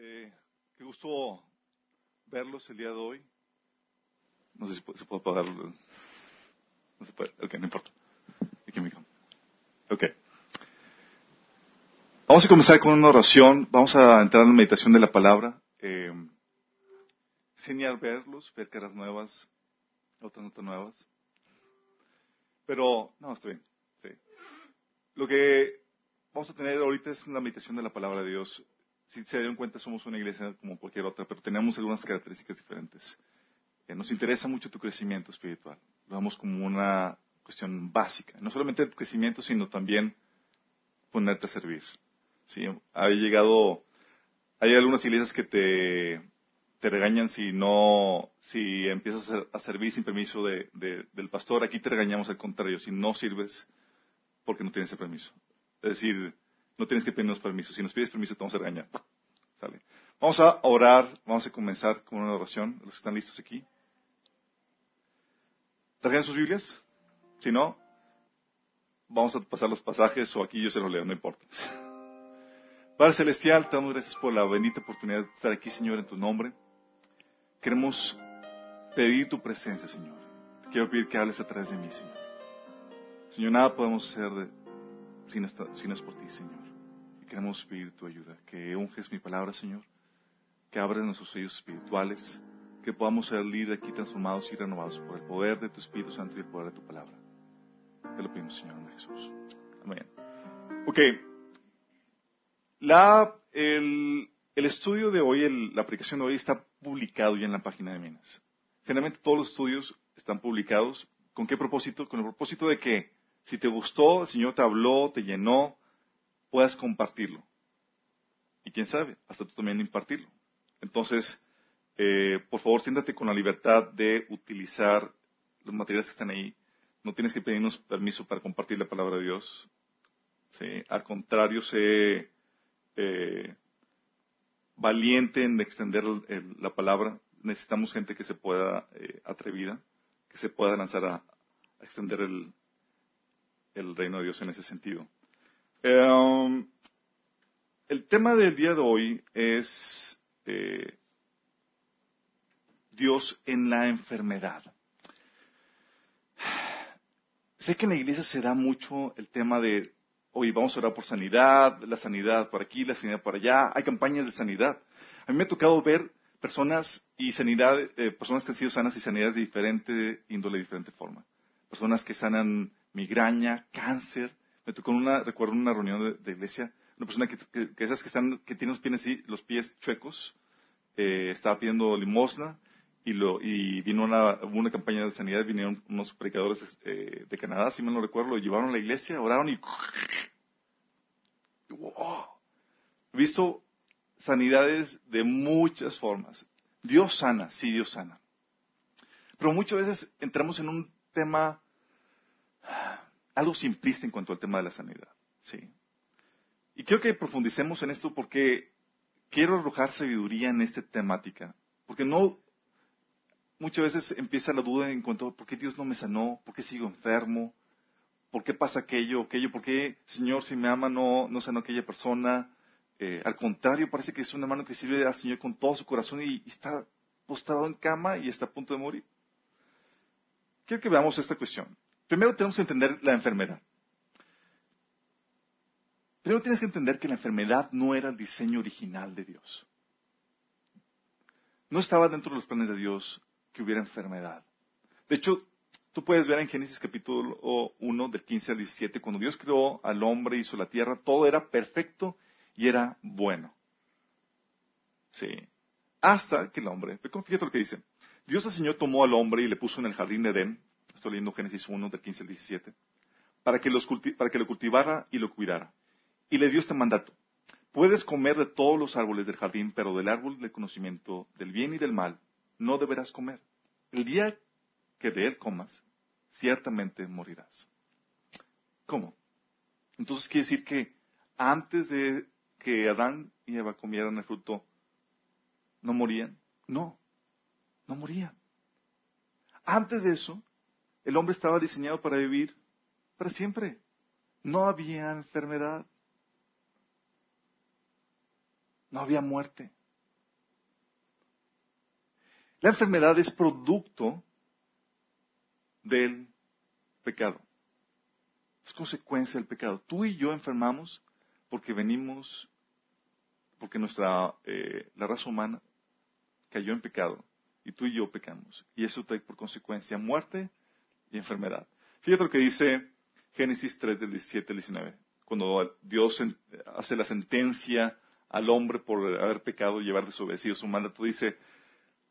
Eh, qué gusto verlos el día de hoy. No sé si se puede apagar. No se puede. Ok, no importa. Aquí me Ok. Vamos a comenzar con una oración. Vamos a entrar en la meditación de la palabra. Eh, enseñar verlos, ver caras nuevas, otras notas nuevas. Pero, no, está bien. Sí. Lo que vamos a tener ahorita es una meditación de la palabra de Dios. Si se dieron cuenta, somos una iglesia como cualquier otra, pero tenemos algunas características diferentes. Eh, nos interesa mucho tu crecimiento espiritual. Lo vemos como una cuestión básica. No solamente el crecimiento, sino también ponerte a servir. ¿Sí? Ha llegado, hay algunas iglesias que te, te regañan si no, si empiezas a, servir sin permiso de, del pastor. Aquí te regañamos al contrario, si no sirves porque no tienes el permiso. Es decir, no tienes que pedirnos permiso. Si nos pides permiso, te vamos a regañar. ¿Sale? Vamos a orar, vamos a comenzar con una oración. Los que están listos aquí. ¿Trajeron sus Biblias? Si no, vamos a pasar los pasajes o aquí yo se los leo, no importa. Padre Celestial, te damos gracias por la bendita oportunidad de estar aquí, Señor, en tu nombre. Queremos pedir tu presencia, Señor. Te quiero pedir que hables a través de mí, Señor. Señor, nada podemos hacer de, si, no es por ti, Señor. Queremos pedir tu ayuda, que unges mi palabra, Señor, que abres nuestros oídos espirituales, que podamos salir de aquí transformados y renovados por el poder de tu Espíritu Santo y el poder de tu palabra. Te lo pedimos, Señor, en Jesús. Amén. Ok. La, el, estudio de hoy, la aplicación de hoy está publicado ya en la página de Minas. Generalmente todos los estudios están publicados. ¿Con qué propósito? Con el propósito de que si te gustó, el Señor te habló, te llenó, puedas compartirlo. Y quién sabe, hasta tú también impartirlo. Entonces, eh, por favor, siéntate con la libertad de utilizar los materiales que están ahí. No tienes que pedirnos permiso para compartir la palabra de Dios. Al contrario, sé eh, valiente en extender la palabra. Necesitamos gente que se pueda eh, atrevida, que se pueda lanzar a extender el, el reino de Dios en ese sentido. Em, el tema del día de hoy es eh, Dios en la enfermedad. Sé que en la iglesia se da mucho el tema de, hoy vamos a orar por sanidad, la sanidad por aquí, la sanidad por allá, hay campañas de sanidad. A mí me ha tocado ver personas y sanidad, eh, personas que han sido sanas y sanidades de diferente índole, de diferente forma. Personas que sanan migraña, cáncer. Me tocó una, recuerdo una reunión de, iglesia, una persona que, esas que están, que tiene los pies los pies chuecos, eh, estaba pidiendo limosna y, lo, y vino una, una campaña de sanidad, vinieron unos predicadores eh, de Canadá, si mal no recuerdo, lo llevaron a la iglesia, oraron y wow. Visto sanidades de muchas formas. Dios sana, sí, Dios sana. Pero muchas veces entramos en un tema algo simplista en cuanto al tema de la sanidad. ¿sí? Y quiero que profundicemos en esto porque quiero arrojar sabiduría en esta temática. Porque no, muchas veces empieza la duda en cuanto a por qué Dios no me sanó, por qué sigo enfermo, por qué pasa aquello, aquello, por qué, Señor, si me ama, no, no sanó aquella persona. Eh, al contrario, parece que es una mano que sirve al Señor con todo su corazón y, y está postrado en cama y está a punto de morir. Quiero que veamos esta cuestión. Primero tenemos que entender la enfermedad. Primero tienes que entender que la enfermedad no era el diseño original de Dios. No estaba dentro de los planes de Dios que hubiera enfermedad. De hecho, tú puedes ver en Génesis capítulo 1 del 15 al 17, cuando Dios creó al hombre, hizo la tierra, todo era perfecto y era bueno. Sí. Hasta que el hombre, fíjate lo que dice. Dios el Señor tomó al hombre y le puso en el jardín de Edén estoy leyendo Génesis 1 del 15 al 17, para que, para que lo cultivara y lo cuidara. Y le dio este mandato. Puedes comer de todos los árboles del jardín, pero del árbol del conocimiento del bien y del mal no deberás comer. El día que de él comas, ciertamente morirás. ¿Cómo? Entonces quiere decir que antes de que Adán y Eva comieran el fruto, ¿no morían? No, no morían. Antes de eso, el hombre estaba diseñado para vivir para siempre. No había enfermedad. No había muerte. La enfermedad es producto del pecado. Es consecuencia del pecado. Tú y yo enfermamos porque venimos, porque nuestra, eh, la raza humana cayó en pecado y tú y yo pecamos. Y eso trae por consecuencia muerte y enfermedad. Fíjate lo que dice Génesis 3 del 17 al 19. Cuando Dios hace la sentencia al hombre por haber pecado y llevar desobedecido su mandato, dice,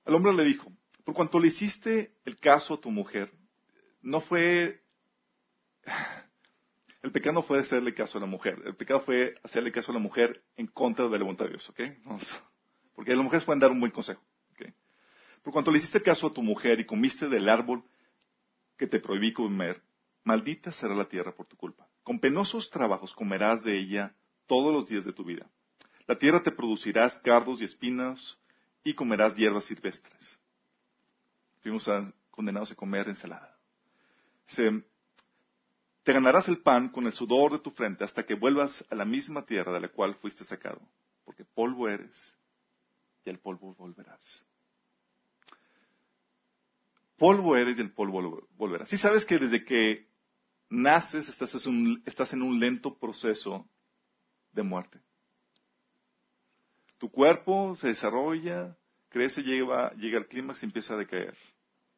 al hombre le dijo, por cuanto le hiciste el caso a tu mujer, no fue, el pecado no fue hacerle caso a la mujer, el pecado fue hacerle caso a la mujer en contra de la voluntad de Dios, ¿ok? porque las mujeres pueden dar un buen consejo, ¿ok? Por cuanto le hiciste caso a tu mujer y comiste del árbol que te prohibí comer, maldita será la tierra por tu culpa. Con penosos trabajos comerás de ella todos los días de tu vida. La tierra te producirá cardos y espinas y comerás hierbas silvestres. Fuimos condenados a comer ensalada. te ganarás el pan con el sudor de tu frente hasta que vuelvas a la misma tierra de la cual fuiste sacado, porque polvo eres y al polvo volverás. Polvo eres y el polvo volverás. Si sabes que desde que naces estás en un lento proceso de muerte. Tu cuerpo se desarrolla, crece, llega, llega al clímax y empieza a decaer.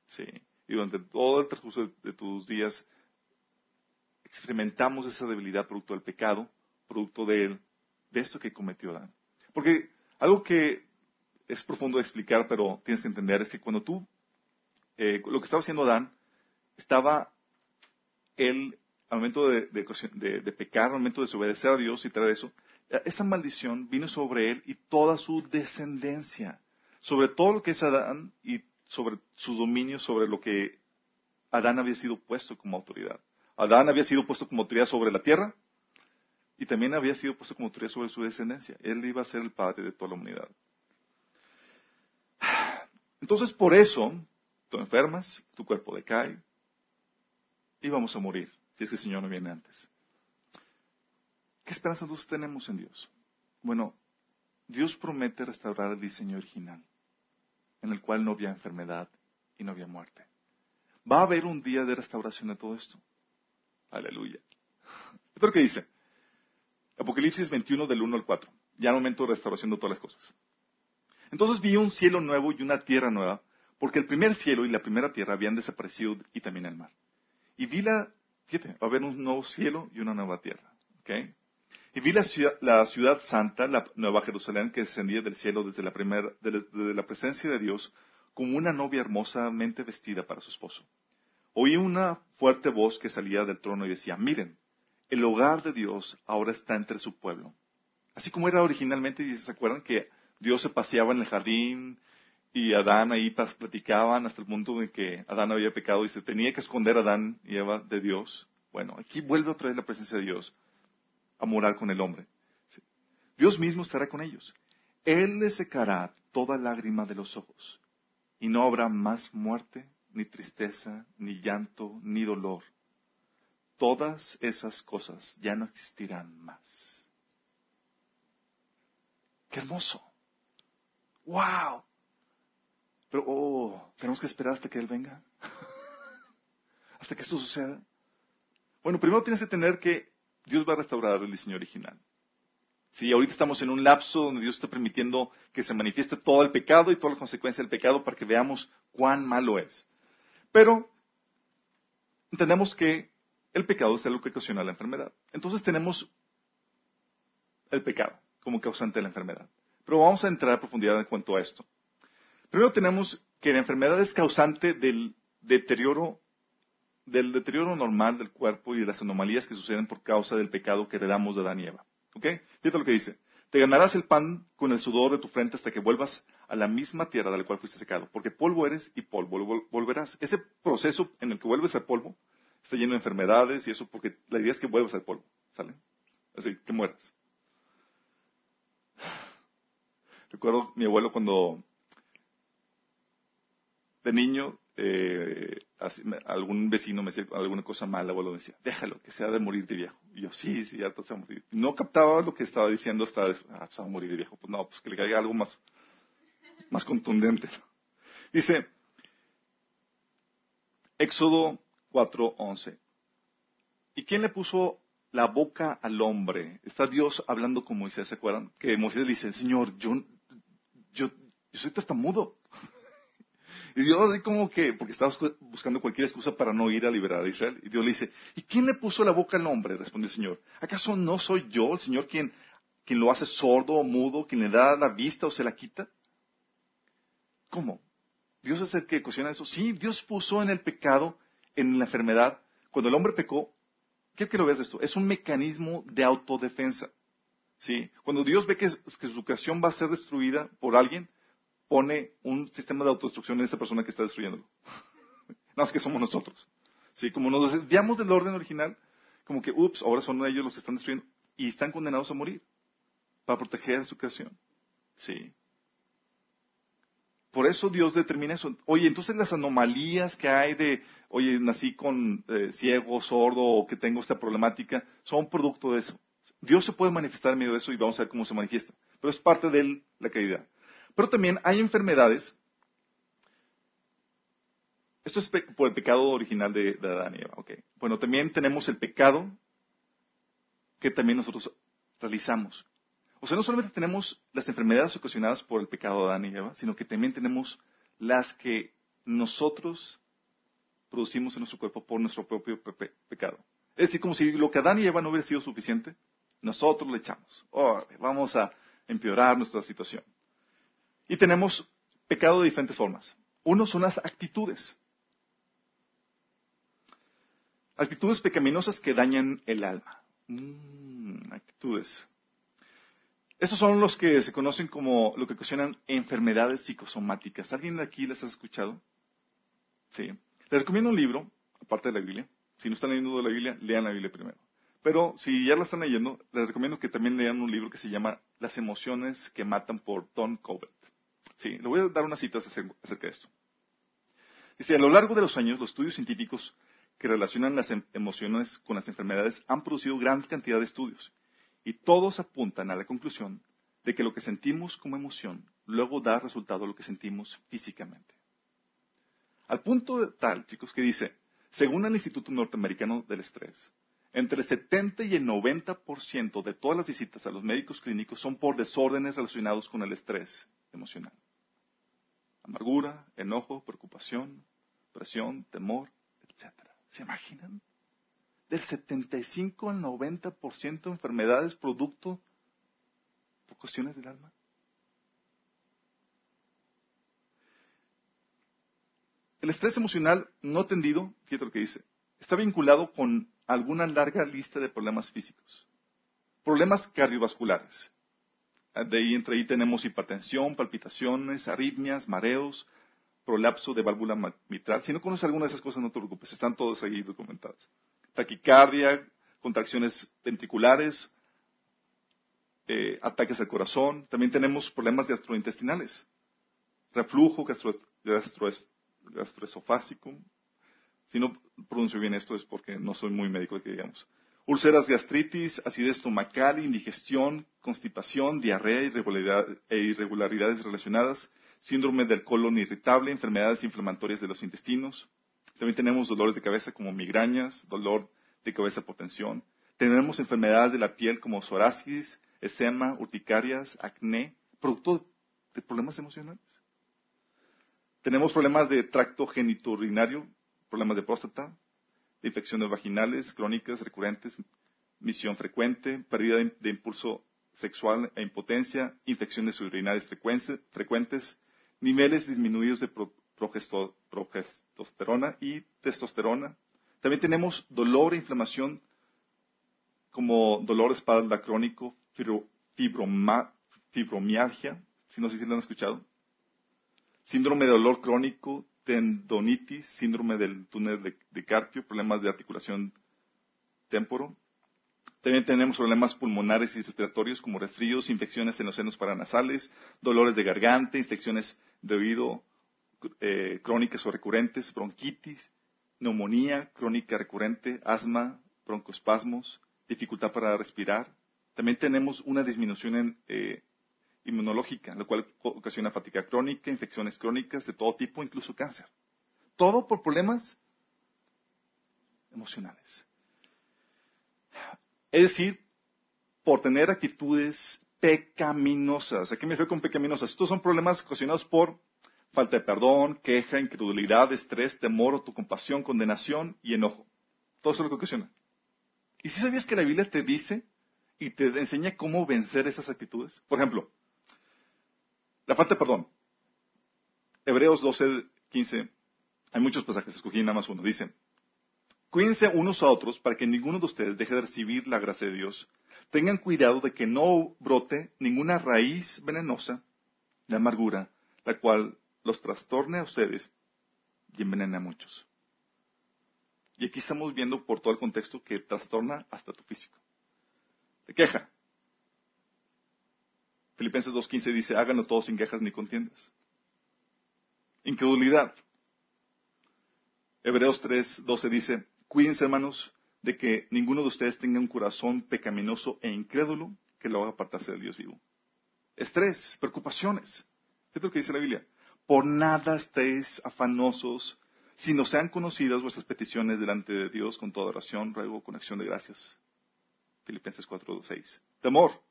Sí. Y durante todo el transcurso de, tus días experimentamos esa debilidad producto del pecado, producto de, de esto que cometió Adán. Porque algo que es profundo de explicar, pero tienes que entender, es que cuando tú, eh, lo que estaba haciendo Adán, estaba él, al momento de, de, pecar, al momento de desobedecer a Dios y traer eso, esa maldición vino sobre él y toda su descendencia, sobre todo lo que es Adán y sobre su dominio, sobre lo que Adán había sido puesto como autoridad. Adán había sido puesto como autoridad sobre la tierra y también había sido puesto como autoridad sobre su descendencia. Él iba a ser el padre de toda la humanidad. Entonces, por eso, tú enfermas, tu cuerpo decae y vamos a morir, si es que el Señor no viene antes. ¿Qué esperanza tenemos en Dios? Bueno, Dios promete restaurar el diseño original, en el cual no había enfermedad y no había muerte. Va a haber un día de restauración de todo esto. Aleluya. Esto es lo que dice. Apocalipsis 21 del 1 al 4. Ya un momento de restauración de todas las cosas. Entonces vi un cielo nuevo y una tierra nueva, porque el primer cielo y la primera tierra habían desaparecido y también el mar. Y vi la, fíjate, va a haber un nuevo cielo y una nueva tierra. ¿okay? Y vi la ciudad, santa, la Nueva Jerusalén, que descendía del cielo desde la, desde la presencia de Dios, como una novia hermosamente vestida para su esposo. Oí una fuerte voz que salía del trono y decía, miren, el hogar de Dios ahora está entre su pueblo. Así como era originalmente, y se acuerdan que Dios se paseaba en el jardín y Adán ahí platicaban hasta el punto de que Adán había pecado y se tenía que esconder a Adán y Eva de Dios. Bueno, aquí vuelve otra vez la presencia de Dios a morar con el hombre. Dios mismo estará con ellos. Él les secará toda lágrima de los ojos, y no habrá más muerte, ni tristeza, ni llanto, ni dolor. Todas esas cosas ya no existirán más. ¡Qué hermoso! ¡Wow! Pero, oh, tenemos que esperar hasta que Él venga. hasta que esto suceda. Bueno, primero tienes que tener que Dios va a restaurar el diseño original. Sí, ahorita estamos en un lapso donde Dios está permitiendo que se manifieste todo el pecado y todas las consecuencias del pecado para que veamos cuán malo es. Pero entendemos que el pecado es algo que ocasiona la enfermedad. Entonces tenemos el pecado como causante de la enfermedad. Pero vamos a entrar a profundidad en cuanto a esto. Primero tenemos que la enfermedad es causante del deterioro del deterioro normal del cuerpo y de las anomalías que suceden por causa del pecado que heredamos de Adán y Eva. ¿Ok? Fíjate lo que dice. Te ganarás el pan con el sudor de tu frente hasta que vuelvas a la misma tierra de la cual fuiste secado, porque polvo eres y polvo volverás. Ese proceso en el que vuelves al polvo está lleno de enfermedades y eso porque la idea es que vuelvas al polvo, ¿sale? Así, que mueras. Recuerdo mi abuelo cuando de niño eh, algún vecino me decía alguna cosa mala, abuelo decía, déjalo, que sea de morir de viejo. Y yo, sí, sí, ya se va a morir. No captaba lo que estaba diciendo hasta, ah, va a morir de viejo. Pues no, pues que le caiga algo más, más contundente. Dice, Éxodo 4:11. ¿Y quién le puso la boca al hombre? Está Dios hablando con Moisés, ¿se acuerdan? Que Moisés dice, Señor, yo, yo, yo soy tartamudo. Y Dios así como que, porque estaba buscando cualquier excusa para no ir a liberar a Israel. Y Dios le dice, ¿y quién le puso la boca al hombre? Respondió el Señor. ¿Acaso no soy yo, el Señor, quien, quien lo hace sordo o mudo, quien le da la vista o se la quita? ¿Cómo? ¿Dios es el que cuestiona eso? Sí, Dios puso en el pecado, en la enfermedad. Cuando el hombre pecó, quiero que lo veas esto, es un mecanismo de autodefensa. ¿Sí? Cuando Dios ve que, que su creación va a ser destruida por alguien, pone un sistema de autodestrucción en esa persona que está destruyéndolo. no, es que somos nosotros. ¿Sí? Como nos desviamos del orden original, como que, ups, ahora son ellos los que están destruyendo y están condenados a morir para proteger a su creación. ¿Sí? Por eso Dios determina eso. Oye, entonces las anomalías que hay de, oye, nací con eh, ciego, sordo o que tengo esta problemática, son producto de eso. Dios se puede manifestar en medio de eso y vamos a ver cómo se manifiesta. Pero es parte de la caridad. Pero también hay enfermedades. Esto es por el pecado original de, Adán y Eva. Bueno, también tenemos el pecado que también nosotros realizamos. O sea, no solamente tenemos las enfermedades ocasionadas por el pecado de Adán y Eva, sino que también tenemos las que nosotros producimos en nuestro cuerpo por nuestro propio pecado. Es decir, como si lo que Adán y Eva no hubiera sido suficiente, nosotros le echamos. vamos a empeorar nuestra situación. Y tenemos pecado de diferentes formas. Uno son las actitudes. Actitudes pecaminosas que dañan el alma. Mm, actitudes. Estos son los que se conocen como lo que ocasionan enfermedades psicosomáticas. ¿Alguien de aquí les ha escuchado? Sí. Les recomiendo un libro, aparte de la Biblia. Si no están leyendo la Biblia, lean la Biblia primero. Pero si ya la están leyendo, les recomiendo que también lean un libro que se llama Las emociones que matan por Tom Covert. Sí, le voy a dar unas citas acerca de esto. Dice, a lo largo de los años, los estudios científicos que relacionan las em-, emociones con las enfermedades han producido gran cantidad de estudios y todos apuntan a la conclusión de que lo que sentimos como emoción luego da resultado a lo que sentimos físicamente. Al punto tal, chicos, que dice, según el Instituto Norteamericano del Estrés, entre el 70 y el 90% de todas las visitas a los médicos clínicos son por desórdenes relacionados con el estrés emocional amargura, enojo, preocupación, presión, temor, etc. ¿Se imaginan? Del 75 al 90% de enfermedades producto por cuestiones del alma. El estrés emocional no atendido, fíjate lo que dice, está vinculado con alguna larga lista de problemas físicos. Problemas cardiovasculares, de ahí, entre ahí tenemos hipertensión, palpitaciones, arritmias, mareos, prolapso de válvula mitral. Si no conoces alguna de esas cosas, no te preocupes, están todas ahí documentadas. Taquicardia, contracciones ventriculares, eh, ataques al corazón. También tenemos problemas gastrointestinales, reflujo gastro, gastroesofásico. Si no pronuncio bien esto es porque no soy muy médico, que digamos úlceras gastritis, acidez estomacal, indigestión, constipación, diarrea e irregularidades relacionadas, síndrome del colon irritable, enfermedades inflamatorias de los intestinos. También tenemos dolores de cabeza como migrañas, dolor de cabeza por tensión. Tenemos enfermedades de la piel como psoriasis, eczema, urticarias, acné, producto de problemas emocionales. Tenemos problemas de tracto genitourinario, problemas de próstata, infecciones vaginales crónicas recurrentes, misión frecuente, pérdida de, impulso sexual e impotencia, infecciones urinarias frecuentes, niveles disminuidos de progesterona y testosterona. También tenemos dolor e inflamación como dolor espalda crónico, fibromialgia, si no sé si lo han escuchado, síndrome de dolor crónico, tendonitis, síndrome del túnel de, Carpio, problemas de articulación temporo. También tenemos problemas pulmonares y respiratorios como resfríos, infecciones en los senos paranasales, dolores de garganta, infecciones de oído eh, crónicas o recurrentes, bronquitis, neumonía crónica recurrente, asma, broncoespasmos, dificultad para respirar. También tenemos una disminución en, eh, inmunológica, lo cual ocasiona fatiga crónica, infecciones crónicas de todo tipo, incluso cáncer. Todo por problemas emocionales. Es decir, por tener actitudes pecaminosas. ¿A qué me refiero con pecaminosas? Estos son problemas ocasionados por falta de perdón, queja, incredulidad, estrés, temor, autocompasión, condenación y enojo. Todo eso es lo que ocasiona. ¿Y si sabías que la Biblia te dice y te enseña cómo vencer esas actitudes? Por ejemplo, la falta de perdón. Hebreos 12, 15. Hay muchos pasajes, escogí nada más uno. Dice, cuídense unos a otros para que ninguno de ustedes deje de recibir la gracia de Dios. Tengan cuidado de que no brote ninguna raíz venenosa de amargura, la cual los trastorne a ustedes y envenene a muchos. Y aquí estamos viendo por todo el contexto que trastorna hasta tu físico. Te queja. Filipenses 2.15 dice, háganlo todo sin quejas ni contiendas. Incredulidad. Hebreos 3.12 dice, cuídense hermanos de que ninguno de ustedes tenga un corazón pecaminoso e incrédulo que lo haga apartarse del Dios vivo. Estrés, preocupaciones. ¿Qué es lo que dice la Biblia? Por nada estéis afanosos, si no sean conocidas vuestras peticiones delante de Dios con toda oración, ruego, con acción de gracias. Filipenses 4, 6. Temor.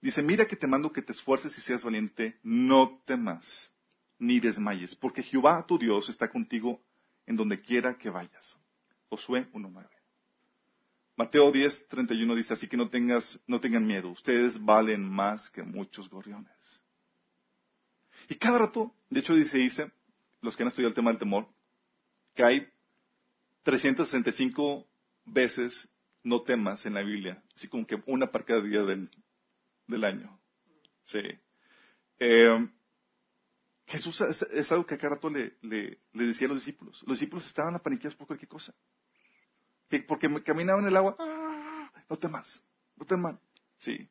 Dice, mira que te mando que te esfuerces y seas valiente, no temas, ni desmayes, porque Jehová tu Dios está contigo en donde quiera que vayas. Josué 1.9. Mateo 10, 31 dice, así que no, tengas, no tengan miedo, ustedes valen más que muchos gorriones. Y cada rato, de hecho dice, dice, los que han estudiado el tema del temor, que hay 365 veces no temas en la Biblia, así como que una para cada día del, año. Sí. Eh, Jesús es, algo que a cada rato le, decía a los discípulos. Los discípulos estaban apaniqueados por cualquier cosa. Que porque caminaban en el agua, ¡ah! no temas, no teman. Sí.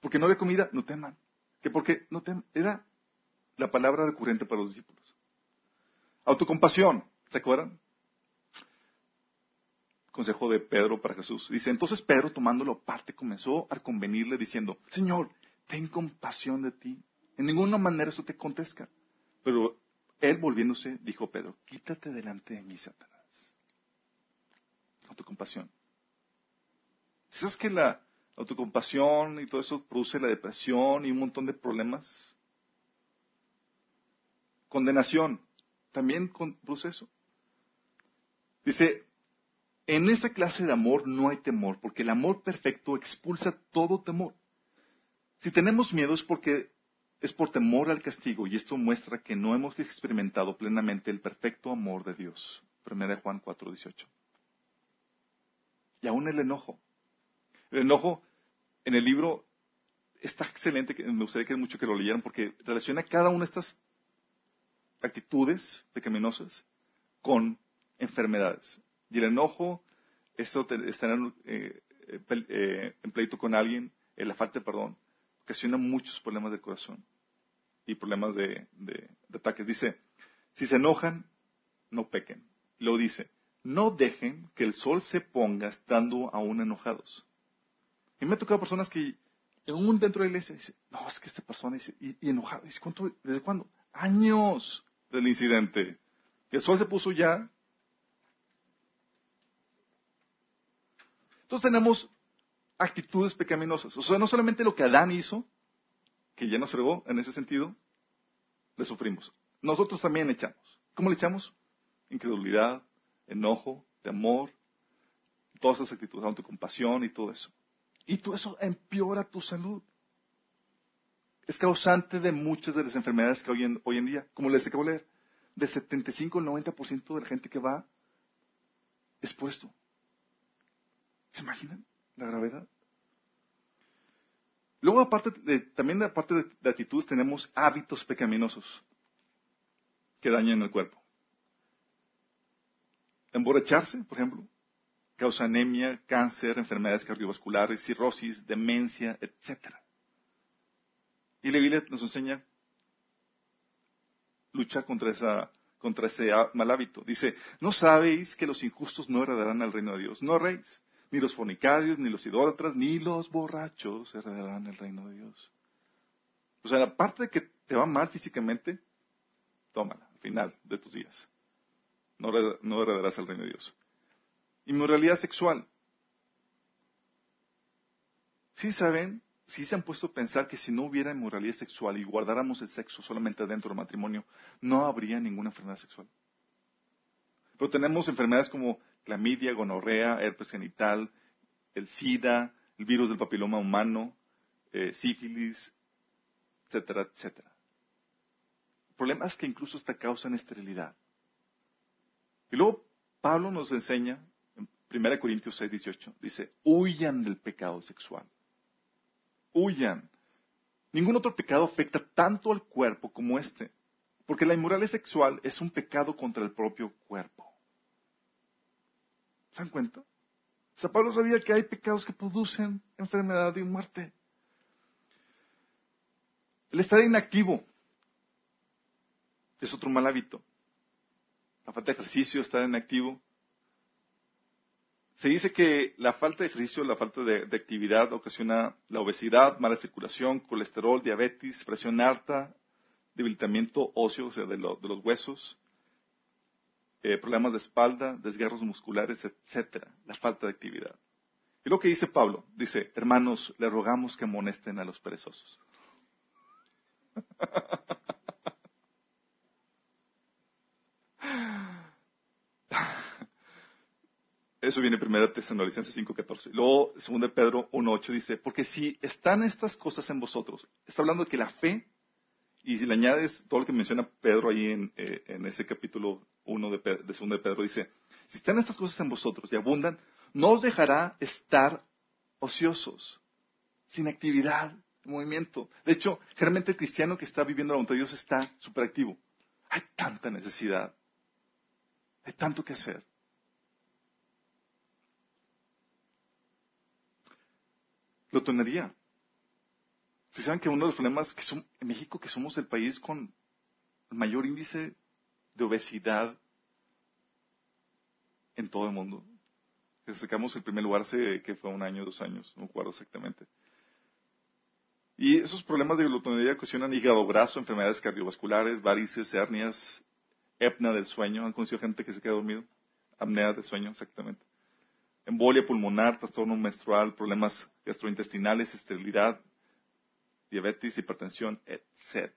Porque no había comida, no teman. Que porque no teman. Era la palabra recurrente para los discípulos. Autocompasión, ¿se acuerdan? Consejo de Pedro para Jesús. Dice, entonces Pedro tomándolo aparte comenzó a convenirle diciendo, Señor, ten compasión de ti. En ninguna manera eso te contesta. Pero él volviéndose, dijo Pedro, quítate delante de mí, Satanás. Autocompasión. ¿Sabes que la autocompasión y todo eso produce la depresión y un montón de problemas? Condenación también con proceso. Dice, en esa clase de amor no hay temor, porque el amor perfecto expulsa todo temor. Si tenemos miedo es porque es por temor al castigo, y esto muestra que no hemos experimentado plenamente el perfecto amor de Dios. 1 Juan 4, 18. Y aún el enojo. El enojo en el libro está excelente, me gustaría que mucho que lo leyeran, porque relaciona cada una de estas actitudes pecaminosas con enfermedades. Y el enojo, esto estar eh, eh, en pleito con alguien, eh, la falta de perdón, ocasiona muchos problemas del corazón y problemas de, de, ataques. Dice, si se enojan, no pequen. Luego dice, no dejen que el sol se ponga estando aún enojados. Y me ha tocado personas que, aún dentro de la iglesia, dice, no, es que esta persona dice, y, enojado, dice, ¿cuánto, ¿desde cuándo? Años del incidente. Que el sol se puso ya. Entonces tenemos actitudes pecaminosas. O sea, no solamente lo que Adán hizo, que ya nos fregó en ese sentido, le sufrimos. Nosotros también echamos. ¿Cómo le echamos? Incredulidad, enojo, temor, todas esas actitudes, autocompasión y todo eso. Y todo eso empeora tu salud es causante de muchas de las enfermedades que hoy en, hoy en día, como les acabo de leer, de 75 al 90% de la gente que va es puesto. ¿Se imaginan la gravedad? Luego, aparte de, también aparte de, de actitudes, tenemos hábitos pecaminosos que dañan el cuerpo. Emborracharse, por ejemplo, causa anemia, cáncer, enfermedades cardiovasculares, cirrosis, demencia, etcétera. Y la Biblia nos enseña luchar contra, esa, contra ese mal hábito. Dice, ¿no sabéis que los injustos no heredarán al reino de Dios? No reis, ni los fornicarios, ni los idólatras, ni los borrachos heredarán el reino de Dios. O sea, aparte de que te va mal físicamente, tómala al final de tus días. No, no heredarás el reino de Dios. Inmoralidad sexual. ¿Sí saben? ¿Sí se han puesto a pensar que si no hubiera inmoralidad sexual y guardáramos el sexo solamente dentro del matrimonio, no habría ninguna enfermedad sexual? Pero tenemos enfermedades como clamidia, gonorrea, herpes genital, el SIDA, el virus del papiloma humano, eh, sífilis, etcétera, etcétera. El problema es que incluso esta causan esterilidad. Y luego Pablo nos enseña, en 1 Corintios 6, 18, dice, huyan del pecado sexual. Huyan. Ningún otro pecado afecta tanto al cuerpo como este, porque la inmoralidad sexual es un pecado contra el propio cuerpo. ¿Se dan cuenta? San Pablo sabía que hay pecados que producen enfermedad y muerte. El estar inactivo es otro mal hábito. La falta de ejercicio, estar inactivo. Se dice que la falta de ejercicio, la falta de, actividad ocasiona la obesidad, mala circulación, colesterol, diabetes, presión alta, debilitamiento óseo, o sea, de, de los huesos, eh, problemas de espalda, desgarros musculares, etcétera, la falta de actividad. Y lo que dice Pablo, dice, hermanos, le rogamos que amonesten a los perezosos. Eso viene en 1 Tesalonicenses 5.14. Luego, 2 Pedro 1.8 dice, porque si están estas cosas en vosotros, está hablando de que la fe, y si le añades todo lo que menciona Pedro ahí en, eh, en ese capítulo uno de, de segundo de Pedro, dice, si están estas cosas en vosotros y abundan, no os dejará estar ociosos, sin actividad, movimiento. De hecho, generalmente el cristiano que está viviendo la voluntad de Dios está súper activo. Hay tanta necesidad. Hay tanto que hacer. Lotonería. Si saben que uno de los problemas que son en México, que somos el país con el mayor índice de obesidad en todo el mundo. Sacamos el primer lugar que fue un año, dos años, no recuerdo exactamente. Y esos problemas de glutonería ocasionan hígado graso, enfermedades cardiovasculares, varices, hernias, apnea del sueño. ¿Han conocido gente que se queda dormido? Apnea del sueño, exactamente. Embolia pulmonar, trastorno menstrual, problemas gastrointestinales, esterilidad, diabetes, hipertensión, etc.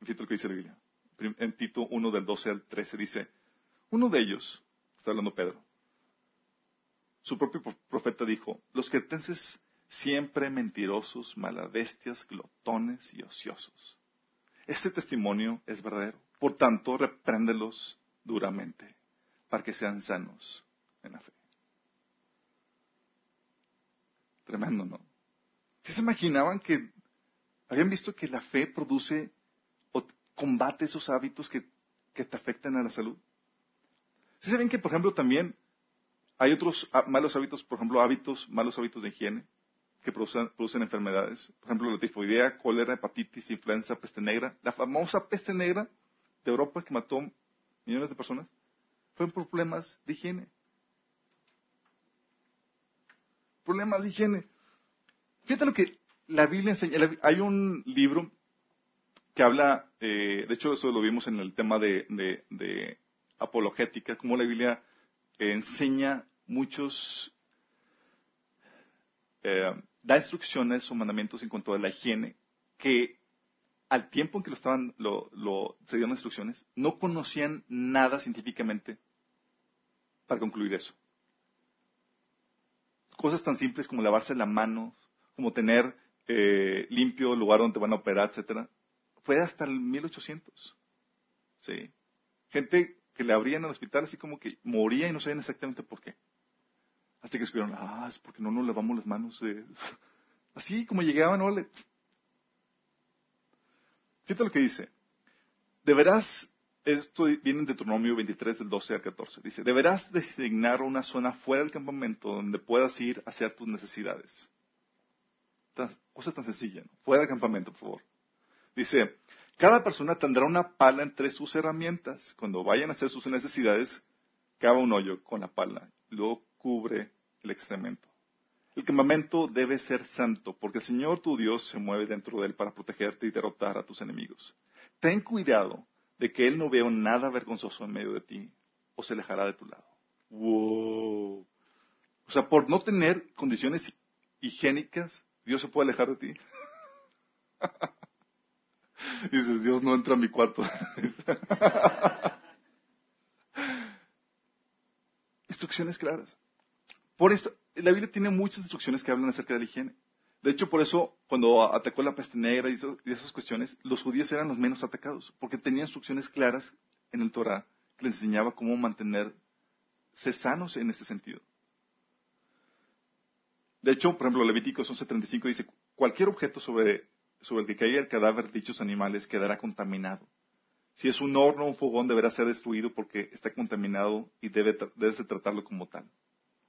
Fíjate lo que dice la Biblia en Tito 1 del 12 al 13 dice, uno de ellos, está hablando Pedro, su propio profeta dijo, los cretenses siempre mentirosos, malabestias, glotones y ociosos. Este testimonio es verdadero. Por tanto, repréndelos duramente para que sean sanos en la fe. Tremendo, ¿no? ¿Sí se imaginaban que habían visto que la fe produce combate esos hábitos que, te afectan a la salud. ¿Sí saben que, por ejemplo, también hay otros ah, malos hábitos, por ejemplo, hábitos, malos hábitos de higiene que producen, enfermedades? Por ejemplo, la tifoidea, cólera, hepatitis, influenza, peste negra. La famosa peste negra de Europa que mató millones de personas fue por problemas de higiene. Problemas de higiene. Fíjate lo que la Biblia enseña. Hay un libro que habla, eh, de hecho eso lo vimos en el tema de, apologética, cómo la Biblia eh, enseña muchos, eh, da instrucciones o mandamientos en cuanto a la higiene, que al tiempo en que lo estaban, lo, lo, instrucciones, no conocían nada científicamente para concluir eso. Cosas tan simples como lavarse las manos, como tener limpio el lugar donde te van a operar, etcétera, fue hasta el 1800. ¿Sí? Gente que le abrían al hospital así como que moría y no sabían exactamente por qué. Hasta que escribieron, ah, es porque no nos lavamos las manos. Así como llegaban, no le... Fíjate lo que dice. Deberás, esto viene en Deuteronomio 23 del 12 al 14, dice, deberás designar una zona fuera del campamento donde puedas ir a hacer tus necesidades. cosa tan sencilla, ¿no? Fuera del campamento, por favor. Dice, cada persona tendrá una pala entre sus herramientas. Cuando vayan a hacer sus necesidades, cava un hoyo con la pala, luego cubre el excremento. El campamento debe ser santo, porque el Señor tu Dios se mueve dentro de él para protegerte y derrotar a tus enemigos. Ten cuidado de que Él no vea nada vergonzoso en medio de ti, o se alejará de tu lado. Wow. O sea, por no tener condiciones higiénicas, Dios se puede alejar de ti. Dices, Dios no entra a mi cuarto. Instrucciones claras. Por esto, la Biblia tiene muchas instrucciones que hablan acerca de la higiene. De hecho, por eso, cuando atacó la peste negra y, esas cuestiones, los judíos eran los menos atacados, porque tenían instrucciones claras en el Torah que les enseñaba cómo mantenerse sanos en ese sentido. De hecho, por ejemplo, Levíticos 11:35 dice, cualquier objeto sobre, el que caiga el cadáver de dichos animales quedará contaminado. Si es un horno o un fogón, deberá ser destruido porque está contaminado y debe, debes tratarlo como tal.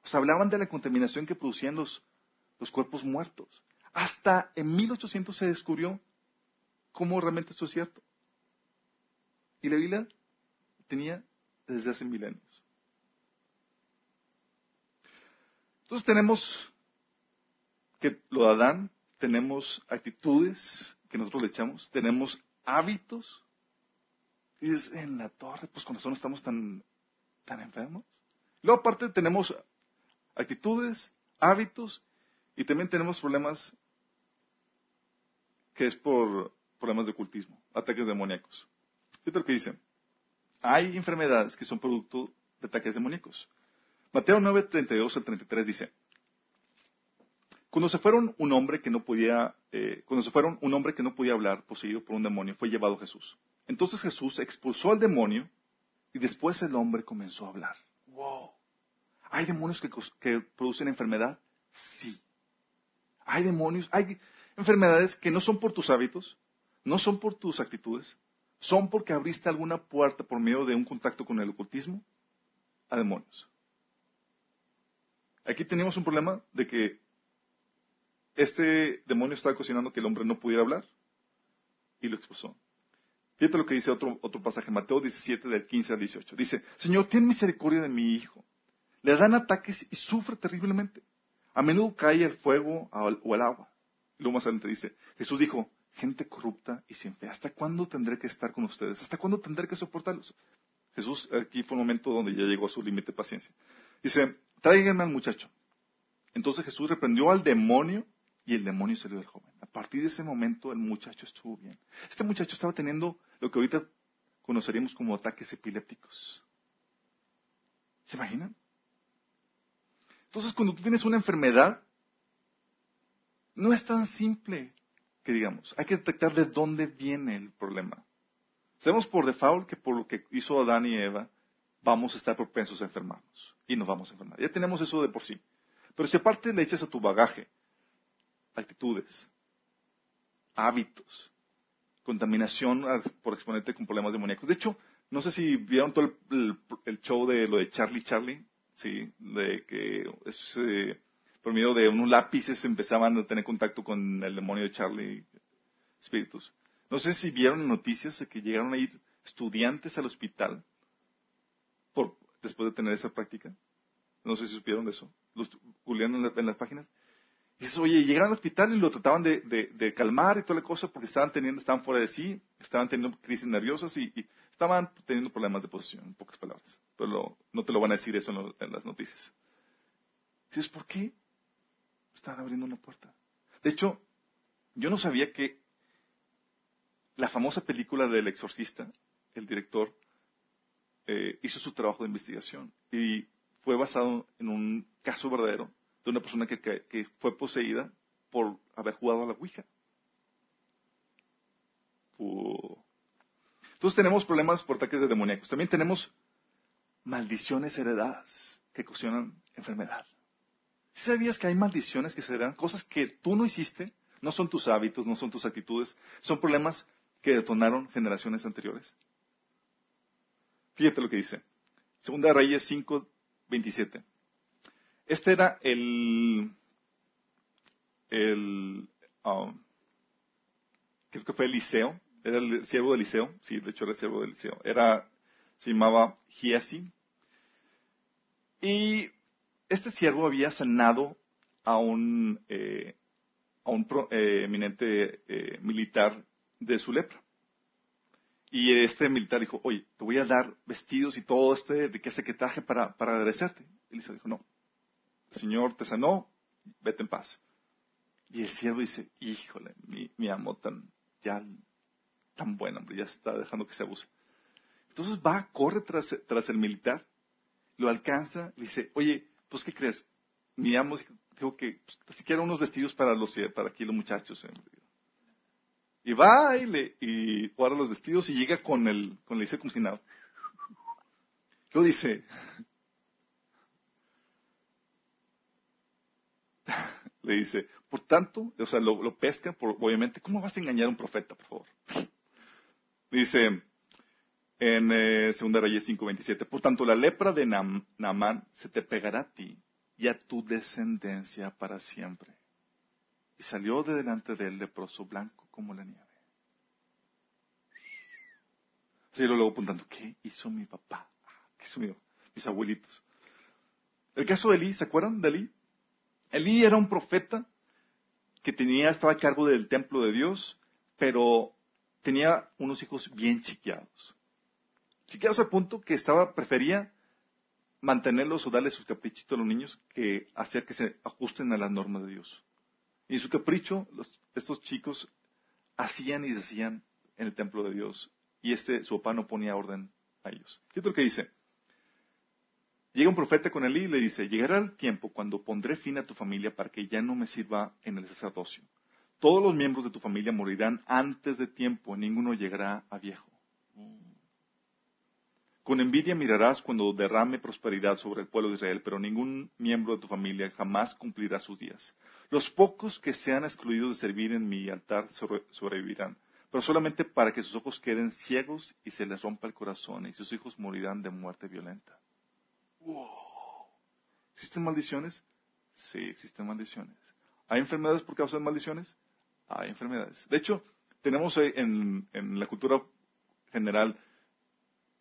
Sea, hablaban de la contaminación que producían los, los cuerpos muertos. Hasta en 1800 se descubrió cómo realmente esto es cierto. Y la Biblia tenía desde hace milenios. Entonces tenemos que lo de Adán, tenemos actitudes que nosotros le echamos, tenemos hábitos. Y es en la torre, pues con nosotros estamos tan, tan enfermos. Luego aparte tenemos actitudes, hábitos y también tenemos problemas que es por problemas de ocultismo, ataques demoníacos. Fíjate lo que dice. Hay enfermedades que son producto de ataques demoníacos. Mateo 9, 32 al 33 dice, cuando se fueron un hombre que no podía, eh, cuando se fueron un hombre que no podía hablar, poseído por un demonio, fue llevado a Jesús. Entonces Jesús expulsó al demonio y después el hombre comenzó a hablar. Wow. ¿Hay demonios que, que producen enfermedad? Sí. Hay demonios, hay enfermedades que no son por tus hábitos, no son por tus actitudes, son porque abriste alguna puerta por medio de un contacto con el ocultismo a demonios. Aquí teníamos un problema de que este demonio estaba cocinando que el hombre no pudiera hablar y lo expulsó. Fíjate lo que dice otro, otro pasaje, Mateo 17, del 15 al 18. Dice, Señor, ten misericordia de mi hijo. Le dan ataques y sufre terriblemente. A menudo cae el fuego o el agua. Y luego más adelante dice, Jesús dijo, gente corrupta y sin fe, ¿hasta cuándo tendré que estar con ustedes? ¿Hasta cuándo tendré que soportarlos? Jesús aquí fue un momento donde ya llegó a su límite de paciencia. Dice, tráiganme al muchacho. Entonces Jesús reprendió al demonio y el demonio salió del joven. A partir de ese momento el muchacho estuvo bien. Este muchacho estaba teniendo lo que ahorita conoceríamos como ataques epilépticos. ¿Se imaginan? Entonces cuando tú tienes una enfermedad, no es tan simple que digamos. Hay que detectar de dónde viene el problema. Sabemos por default que por lo que hizo Adán y Eva, vamos a estar propensos a enfermarnos. Y nos vamos a enfermar. Ya tenemos eso de por sí. Pero si aparte le echas a tu bagaje actitudes, hábitos, contaminación por exponerte con problemas demoníacos. De hecho, no sé si vieron todo el, show de lo de Charlie Charlie, sí, de que eh, por medio de unos lápices empezaban a tener contacto con el demonio de Charlie, espíritus. No sé si vieron noticias de que llegaron a ir estudiantes al hospital por, después de tener esa práctica. No sé si supieron de eso. Los en las páginas. Dices, oye, llegaron al hospital y lo trataban de, calmar y toda la cosa porque estaban teniendo, estaban fuera de sí, estaban teniendo crisis nerviosas y, estaban teniendo problemas de posesión, en pocas palabras. Pero no te lo van a decir eso en, las noticias. Dices, ¿por qué? Estaban abriendo una puerta. De hecho, yo no sabía que la famosa película del exorcista, el director, eh, hizo su trabajo de investigación y fue basado en un caso verdadero de una persona que, fue poseída por haber jugado a la Ouija. Entonces tenemos problemas por ataques de demoníacos. También tenemos maldiciones heredadas que ocasionan enfermedad. ¿Sabías que hay maldiciones que se heredan? Cosas que tú no hiciste, no son tus hábitos, no son tus actitudes, son problemas que detonaron generaciones anteriores. Fíjate lo que dice. Segunda Reyes 5, 27. Este era el, el um, creo que fue Eliseo, era el siervo de Eliseo, sí, de hecho era el siervo de Eliseo, era, se llamaba Giesi. Y este siervo había sanado a un, eh, a un eh, eminente eh, militar de su lepra. Y este militar dijo, oye, te voy a dar vestidos y todo este de que traje para, para agradecerte. Eliseo dijo, no, Señor te sanó, vete en paz. Y el siervo dice, híjole, mi, mi amo tan, ya, tan bueno, hombre, ya está dejando que se abuse. Entonces va, corre tras, el militar, lo alcanza, le dice, oye, pues ¿qué crees? Mi amo dijo que pues, siquiera unos vestidos para los para aquí los muchachos. Eh". Y va y, le, y guarda los vestidos y llega con el, con el dice como si nada. Luego dice, le dice, por tanto, o sea, lo, pesca, por, obviamente, ¿cómo vas a engañar a un profeta, por favor? Dice en eh, Segunda Reyes 5:27, por tanto, la lepra de Naamán se te pegará a ti y a tu descendencia para siempre. Y salió de delante de él leproso blanco como la nieve. Y luego apuntando, ¿qué hizo mi papá? ¿Qué hizo mis abuelitos? El caso de Elí, ¿se acuerdan de Elí? Elí era un profeta que tenía, estaba a cargo del templo de Dios, pero tenía unos hijos bien chiqueados. Chiqueados al punto que estaba, prefería mantenerlos o darles sus caprichitos a los niños que hacer que se ajusten a las normas de Dios. Y su capricho, estos chicos hacían y deshacían en el templo de Dios. Y este, su papá no ponía orden a ellos. ¿Qué es lo que dice? Llega un profeta con Elí y le dice, llegará el tiempo cuando pondré fin a tu familia para que ya no me sirva en el sacerdocio. Todos los miembros de tu familia morirán antes de tiempo, ninguno llegará a viejo. Con envidia mirarás cuando derrame prosperidad sobre el pueblo de Israel, pero ningún miembro de tu familia jamás cumplirá sus días. Los pocos que sean excluidos de servir en mi altar sobrevivirán, pero solamente para que sus ojos queden ciegos y se les rompa el corazón, y sus hijos morirán de muerte violenta. ¿Existen maldiciones? Sí, existen maldiciones. ¿Hay enfermedades por causa de maldiciones? Hay enfermedades. De hecho, tenemos en, la cultura general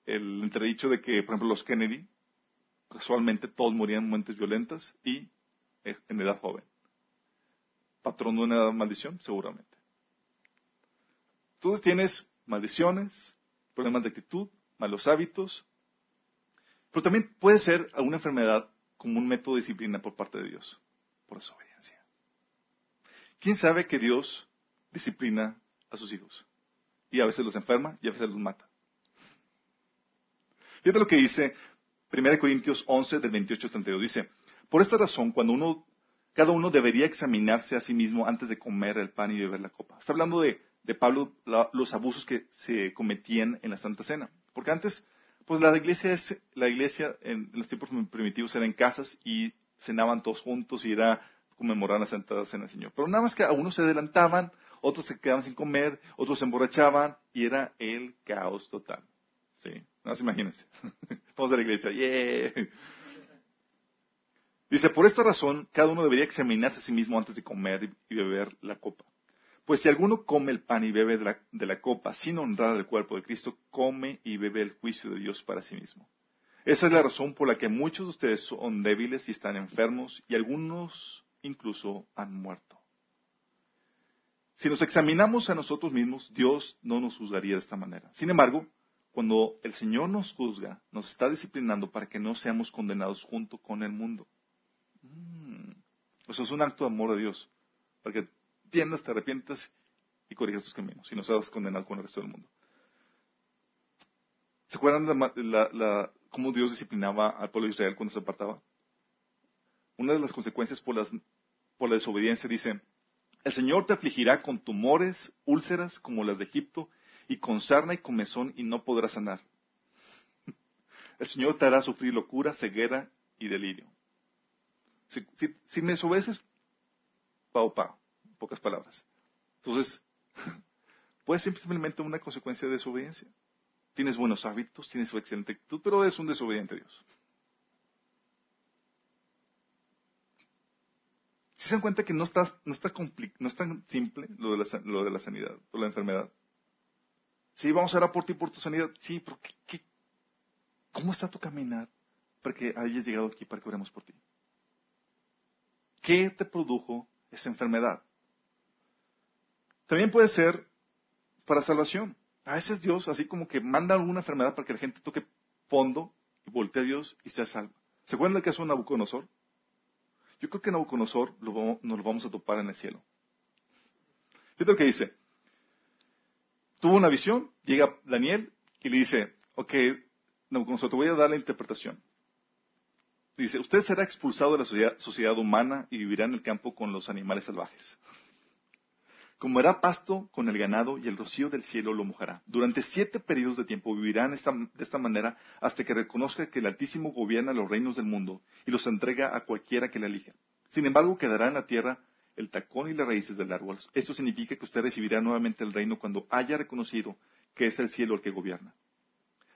el entredicho de que, por ejemplo, los Kennedy, casualmente todos morían en muertes violentas y en edad joven. ¿Patrón de una maldición? Seguramente. Tú tienes maldiciones, problemas de actitud, malos hábitos, pero también puede ser alguna enfermedad como un método de disciplina por parte de Dios, por desobediencia. ¿Quién sabe que Dios disciplina a sus hijos? Y a veces los enferma y a veces los mata. Fíjate lo que dice 1 Corintios 11 del 28 al 32. Dice, por esta razón, cuando uno, cada uno debería examinarse a sí mismo antes de comer el pan y beber la copa. Está hablando de, Pablo, los abusos que se cometían en la Santa Cena. Porque antes pues la iglesia, es, la iglesia en los tiempos primitivos era en casas y cenaban todos juntos y era conmemorar la Santa Cena del Señor. Pero nada más que a unos se adelantaban, otros se quedaban sin comer, otros se emborrachaban y era el caos total. ¿Sí? Nada más imagínense. Vamos a la iglesia. Yeah. Dice, por esta razón, cada uno debería examinarse a sí mismo antes de comer y beber la copa. Pues si alguno come el pan y bebe de la, copa sin honrar al cuerpo de Cristo, come y bebe el juicio de Dios para sí mismo. Esa es la razón por la que muchos de ustedes son débiles y están enfermos y algunos incluso han muerto. Si nos examinamos a nosotros mismos, Dios no nos juzgaría de esta manera. Sin embargo, cuando el Señor nos juzga, nos está disciplinando para que no seamos condenados junto con el mundo. Mm. Eso es un acto de amor de Dios, para entiendas, te arrepientas y corrijas tus caminos y no seas condenado con el resto del mundo. ¿Se acuerdan cómo Dios disciplinaba al pueblo de Israel cuando se apartaba? Una de las consecuencias por, por la desobediencia dice, el Señor te afligirá con tumores, úlceras como las de Egipto, y con sarna y comezón y no podrás sanar. El Señor te hará sufrir locura, ceguera y delirio. Si, me desobedeces, pao, pao pocas palabras. Entonces, puede ser simplemente una consecuencia de desobediencia. Tienes buenos hábitos, tienes excelente actitud, pero eres un desobediente a Dios. Si se dan cuenta que no, está, no, está no es tan simple lo de, la, lo de la sanidad o la enfermedad. Sí, vamos a orar por ti, por tu sanidad. Sí, pero ¿qué, cómo está tu caminar para que hayas llegado aquí para que oremos por ti? ¿Qué te produjo esa enfermedad? También puede ser para salvación. A veces Dios, así como que manda alguna enfermedad para que la gente toque fondo y voltee a Dios y sea salva. ¿Se acuerdan del caso de Nabucodonosor? Yo creo que Nabucodonosor lo nos lo vamos a topar en el cielo. Fíjate lo que dice. Tuvo una visión, llega Daniel y le dice, ok, Nabucodonosor, te voy a dar la interpretación. Dice, usted será expulsado de la sociedad, humana y vivirá en el campo con los animales salvajes. Comerá pasto con el ganado y el rocío del cielo lo mojará. Durante siete periodos de tiempo vivirá de esta manera hasta que reconozca que el Altísimo gobierna los reinos del mundo y los entrega a cualquiera que le elija. Sin embargo, quedará en la tierra el tacón y las raíces del árbol. Esto significa que usted recibirá nuevamente el reino cuando haya reconocido que es el cielo el que gobierna.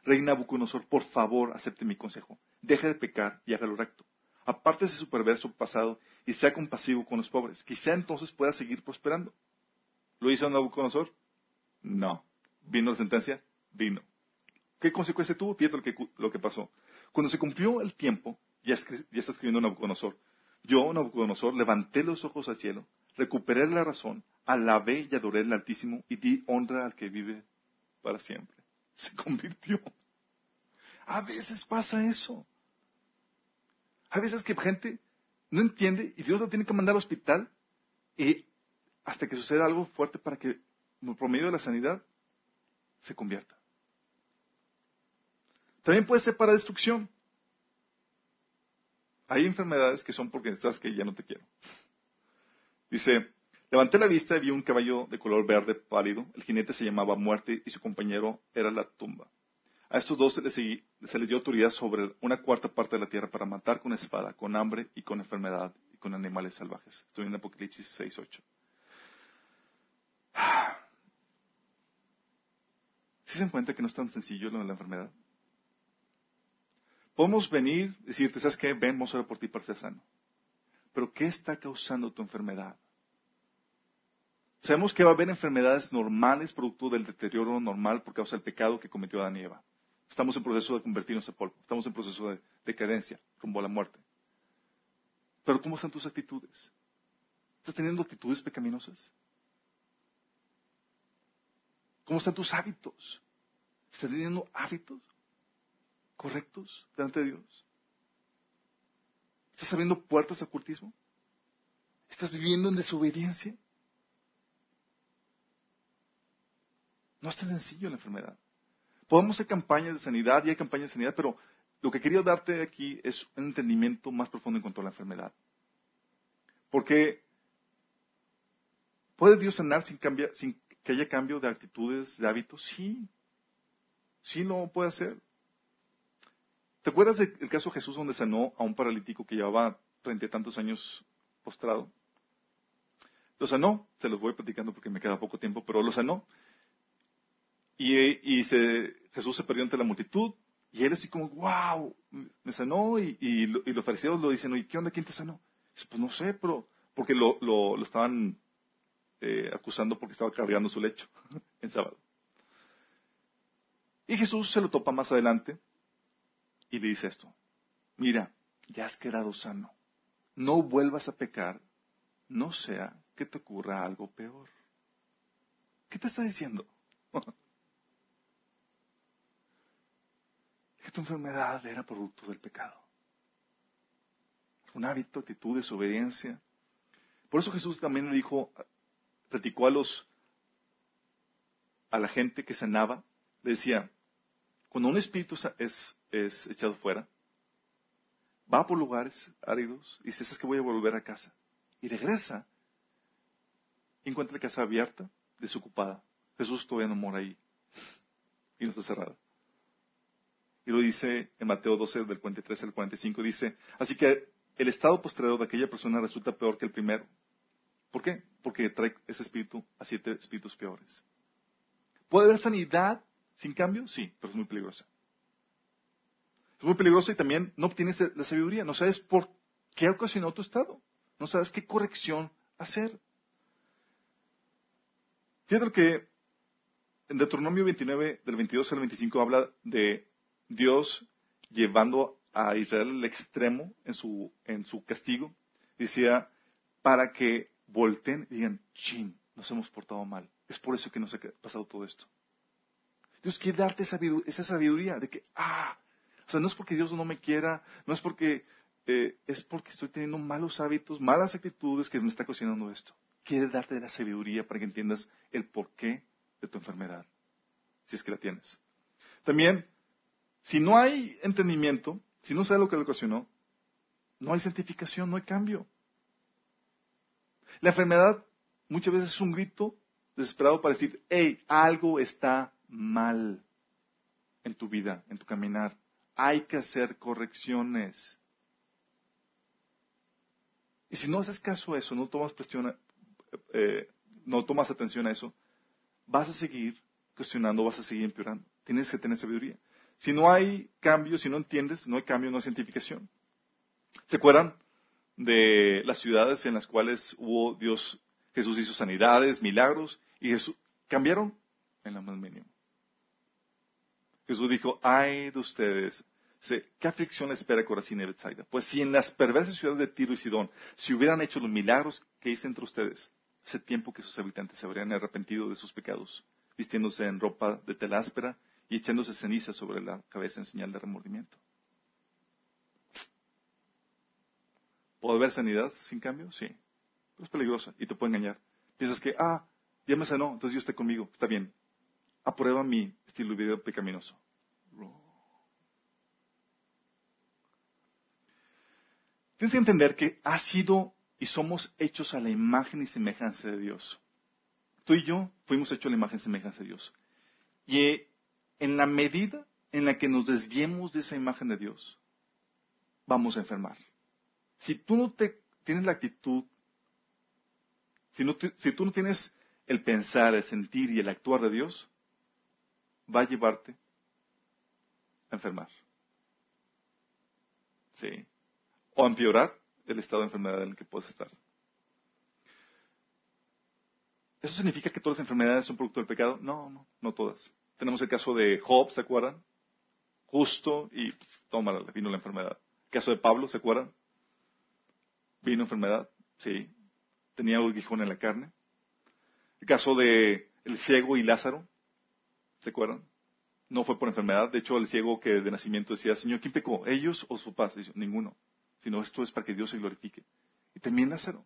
Rey Nabucodonosor, por favor, acepte mi consejo. Deje de pecar y haga lo recto. Apártese su perverso pasado y sea compasivo con los pobres. Quizá entonces pueda seguir prosperando. ¿Lo hizo Nabucodonosor? No. ¿Vino la sentencia? Vino. ¿Qué consecuencia tuvo? Fíjate lo que, lo que pasó. Cuando se cumplió el tiempo, ya, está escribiendo Nabucodonosor, yo, Nabucodonosor, levanté los ojos al cielo, recuperé la razón, alabé y adoré al Altísimo y di honra al que vive para siempre se convirtió. A veces pasa eso. A veces que gente no entiende y Dios lo tiene que mandar al hospital y hasta que suceda algo fuerte para que por medio de la sanidad se convierta. También puede ser para destrucción. Hay enfermedades que son porque estás que ya no te quiero. Dice, Levanté la vista y vi un caballo de color verde pálido. El jinete se llamaba Muerte y su compañero era la tumba. A estos dos se les, dio autoridad sobre una cuarta parte de la tierra para matar con espada, con hambre y con enfermedad y con animales salvajes. Estoy en Apocalipsis 6.8. ¿Sí se dan cuenta que no es tan sencillo lo de la enfermedad? Podemos venir, decirte, ¿sabes qué? Ven, vamos a por ti para ser sano. Pero ¿qué está causando tu enfermedad? Sabemos que va a haber enfermedades normales producto del deterioro normal por causa del pecado que cometió Adán y Eva. Estamos en proceso de convertirnos en polvo. Estamos en proceso de decadencia rumbo a la muerte. Pero ¿cómo están tus actitudes? ¿Estás teniendo actitudes pecaminosas? ¿Cómo están tus hábitos? ¿Estás teniendo hábitos correctos delante de Dios? ¿Estás abriendo puertas a ocultismo? ¿Estás viviendo en desobediencia? No es tan sencillo la enfermedad. Podemos hacer campañas de sanidad y hay campañas de sanidad, pero lo que quería darte aquí es un entendimiento más profundo en cuanto a la enfermedad. Porque ¿puede Dios sanar sin, sin que haya cambio de actitudes, de hábitos? Sí, sí lo puede hacer. ¿Te acuerdas del caso de Jesús donde sanó a un paralítico que llevaba treinta y tantos años postrado? Lo sanó, se los voy platicando porque me queda poco tiempo, pero lo sanó. Y, Jesús se perdió ante la multitud y él así como, wow, me sanó y, los fariseos lo dicen, oye, ¿qué onda? ¿Quién te sanó? Dice, pues no sé, pero porque lo, lo, estaban eh, acusando porque estaba cargando su lecho en sábado. Y Jesús se lo topa más adelante y le dice esto, mira, ya has quedado sano, no vuelvas a pecar, no sea que te ocurra algo peor. ¿Qué te está diciendo? que tu enfermedad era producto del pecado. Un hábito, actitud, desobediencia. Por eso Jesús también le dijo, platicó a los, a la gente que sanaba, le decía, cuando un espíritu es, es echado fuera, va por lugares áridos y dice, es que voy a volver a casa. Y regresa y encuentra la casa abierta, desocupada. Jesús todavía no mora ahí y no está cerrada. Y lo dice en Mateo 12, del 43 al 45, dice, así que el estado postrero de aquella persona resulta peor que el primero. ¿Por qué? Porque trae ese espíritu a siete espíritus peores. ¿Puede haber sanidad sin cambio? Sí, pero es muy peligrosa. Es muy peligrosa y también no obtienes la sabiduría. No sabes por qué ocasionó tu estado. No sabes qué corrección hacer. Fíjate que en Deuteronomio 29, del 22 al 25, habla de Dios llevando a Israel al extremo en su, en su castigo. Decía, para que volteen y digan, chin, nos hemos portado mal. Es por eso que nos ha pasado todo esto. Dios quiere darte esa sabiduría de que, ah, o sea, no es porque Dios no me quiera, no es porque, eh, es porque estoy teniendo malos hábitos, malas actitudes que me está cocinando esto. Quiere darte la sabiduría para que entiendas el porqué de tu enfermedad, si es que la tienes. También, si no hay entendimiento, si no sabes lo que le ocasionó, no hay santificación, no hay cambio. La enfermedad muchas veces es un grito desesperado para decir, hey, algo está mal en tu vida, en tu caminar. Hay que hacer correcciones. Y si no haces caso a eso, no tomas, eh, no tomas atención a eso, vas a seguir cuestionando, vas a seguir empeorando. Tienes que tener sabiduría. Si no hay cambio, si no entiendes, no hay cambio, no hay cientificación. ¿Se acuerdan de las ciudades en las cuales hubo Dios, Jesús hizo sanidades, milagros, y Jesús cambiaron en la más mínima? Jesús dijo, ay de ustedes, ¿qué aflicción espera Corazín y Bethsaida? Pues si en las perversas ciudades de Tiro y Sidón se hubieran hecho los milagros que hice entre ustedes, hace tiempo que sus habitantes se habrían arrepentido de sus pecados, vistiéndose en ropa de tela áspera y echándose ceniza sobre la cabeza en señal de remordimiento. ¿Puede haber sanidad sin cambio? Sí. Pero es peligrosa y te puede engañar. Piensas que, ah, ya me sanó, entonces Dios está conmigo, está bien aprueba mi estilo de vida pecaminoso. Tienes que entender que ha sido y somos hechos a la imagen y semejanza de Dios. Tú y yo fuimos hechos a la imagen y semejanza de Dios. Y en la medida en la que nos desviemos de esa imagen de Dios, vamos a enfermar. Si tú no te, tienes la actitud, si, si tú no tienes el pensar, el sentir y el actuar de Dios, va a llevarte a enfermar. ¿Sí? O a empeorar el estado de enfermedad en el que puedes estar. ¿Eso significa que todas las enfermedades son producto del pecado? No, no, no todas. Tenemos el caso de Job, ¿se acuerdan? Justo y tómala, vino la enfermedad. El caso de Pablo, ¿se acuerdan? Vino enfermedad, sí. Tenía un guijón en la carne. El caso de el ciego y Lázaro, ¿Se acuerdan? No fue por enfermedad. De hecho, el ciego que de nacimiento decía, Señor, ¿quién pecó? ¿Ellos o su padre? ninguno. Sino esto es para que Dios se glorifique. Y también Lázaro.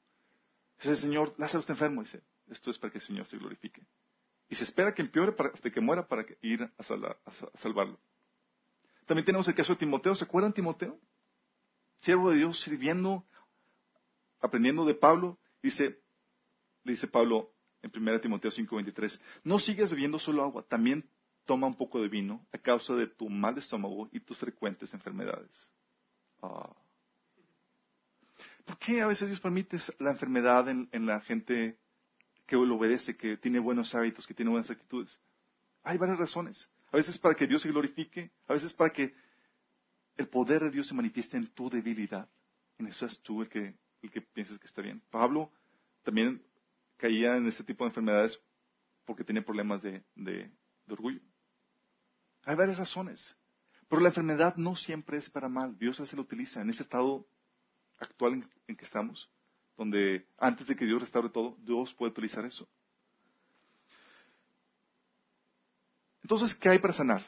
Dice, Señor, Lázaro está enfermo. Dice, esto es para que el Señor se glorifique. Y se espera que empeore hasta que muera para ir a, a salvarlo. También tenemos el caso de Timoteo. ¿Se acuerdan Timoteo? Siervo de Dios sirviendo, aprendiendo de Pablo. Dice, le dice Pablo, en 1 Timoteo 5:23, no sigas bebiendo solo agua, también toma un poco de vino a causa de tu mal estómago y tus frecuentes enfermedades. Ah. ¿Por qué a veces Dios permite la enfermedad en, la gente que lo obedece, que tiene buenos hábitos, que tiene buenas actitudes? Hay varias razones. A veces para que Dios se glorifique, a veces para que el poder de Dios se manifieste en tu debilidad. En eso es tú el que, el que piensas que está bien. Pablo también caía en ese tipo de enfermedades porque tenía problemas de, orgullo. Hay varias razones. Pero la enfermedad no siempre es para mal. Dios a veces lo utiliza en ese estado actual en, que estamos, donde antes de que Dios restaure todo, Dios puede utilizar eso. Entonces, ¿qué hay para sanar?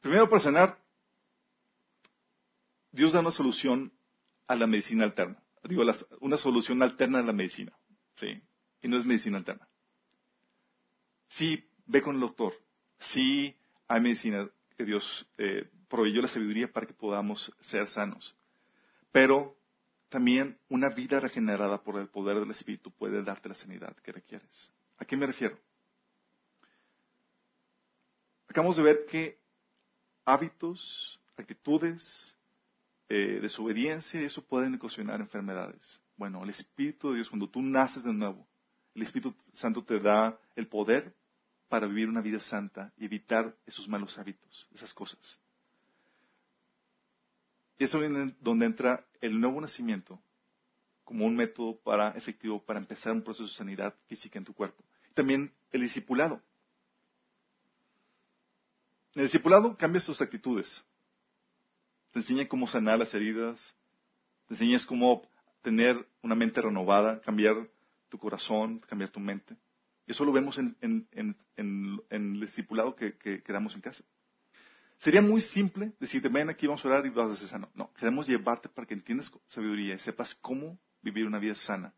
Primero, para sanar, Dios da una solución a la medicina alterna. Digo, una solución alterna a la medicina. ¿sí? Y no es medicina alterna. Sí, ve con el doctor. Sí, hay medicina que Dios eh, proveyó la sabiduría para que podamos ser sanos. Pero también una vida regenerada por el poder del Espíritu puede darte la sanidad que requieres. ¿A qué me refiero? Acabamos de ver que hábitos, actitudes, eh, desobediencia, eso pueden ocasionar enfermedades. Bueno, el Espíritu de Dios, cuando tú naces de nuevo, el Espíritu Santo te da el poder para vivir una vida santa y evitar esos malos hábitos, esas cosas. Y es donde entra el nuevo nacimiento como un método para, efectivo para empezar un proceso de sanidad física en tu cuerpo. También el discipulado. El discipulado cambia sus actitudes. Te enseña cómo sanar las heridas. Te enseñas cómo tener una mente renovada, cambiar tu corazón, cambiar tu mente. Eso lo vemos en, el discipulado que, que, damos en casa. Sería muy simple decirte, ven aquí, vamos a orar y vas a ser sano. No, queremos llevarte para que entiendas sabiduría y sepas cómo vivir una vida sana,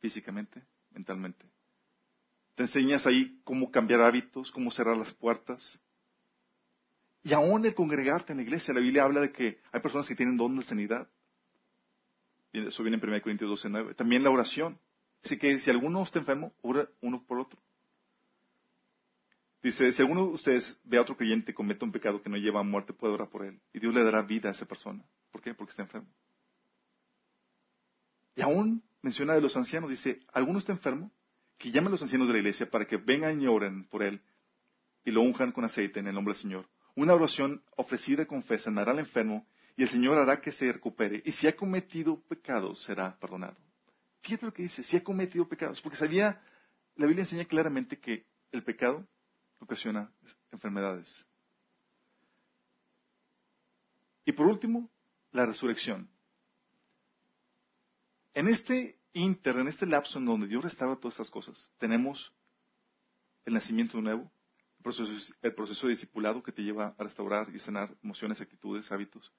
físicamente, mentalmente. Te enseñas ahí cómo cambiar hábitos, cómo cerrar las puertas. Y aún el congregarte en la iglesia, la Biblia habla de que hay personas que tienen don de sanidad. Eso viene en 1 Corintios 12, 9. También la oración. Así que si alguno está enfermo, ora uno por otro. Dice, si alguno de ustedes ve a otro creyente comete un pecado que no lleva a muerte, puede orar por él. Y Dios le dará vida a esa persona. ¿Por qué? Porque está enfermo. Y aún menciona de los ancianos, dice, ¿alguno está enfermo? Que llame a los ancianos de la iglesia para que vengan y oren por él y lo unjan con aceite en el nombre del Señor. Una oración ofrecida con fe sanará al enfermo y el Señor hará que se recupere. Y si ha cometido pecados, será perdonado. Fíjate lo que dice, si ha cometido pecados, porque sabía, la Biblia enseña claramente que el pecado ocasiona enfermedades. Y por último, la resurrección. En este inter, en este lapso en donde Dios restaura todas estas cosas, tenemos el nacimiento nuevo, el proceso, de discipulado que te lleva a restaurar y sanar emociones, actitudes, hábitos,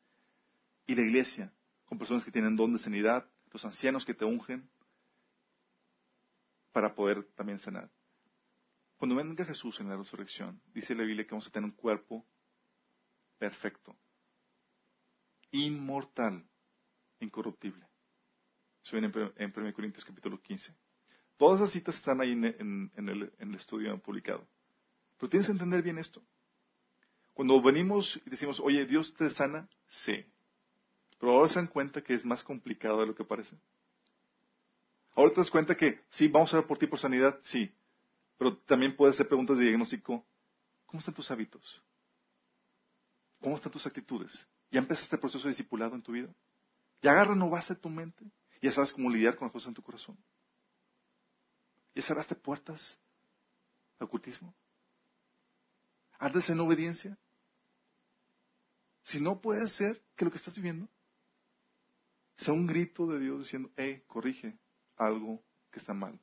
y la iglesia, con personas que tienen don de sanidad, los ancianos que te ungen para poder también sanar. Cuando venga Jesús en la resurrección, dice la Biblia que vamos a tener un cuerpo perfecto, inmortal, incorruptible. Eso viene en 1 Corintios capítulo 15. Todas las citas están ahí en, el, en el estudio publicado. Pero tienes que entender bien esto. Cuando venimos y decimos, oye, Dios te sana, sí. Pero ahora se dan cuenta que es más complicado de lo que parece. Ahora te das cuenta que sí, vamos a ver por ti por sanidad, sí. Pero también puedes hacer preguntas de diagnóstico. ¿Cómo están tus hábitos? ¿Cómo están tus actitudes? ¿Ya empezaste el proceso de discipulado en tu vida? ¿Ya renovaste tu mente? ¿Ya sabes cómo lidiar con las cosas en tu corazón? ¿Ya cerraste puertas al ocultismo? ¿Ardes en obediencia? Si no puede ser que lo que estás viviendo sea un grito de Dios diciendo, hey, corrige, algo que está mal.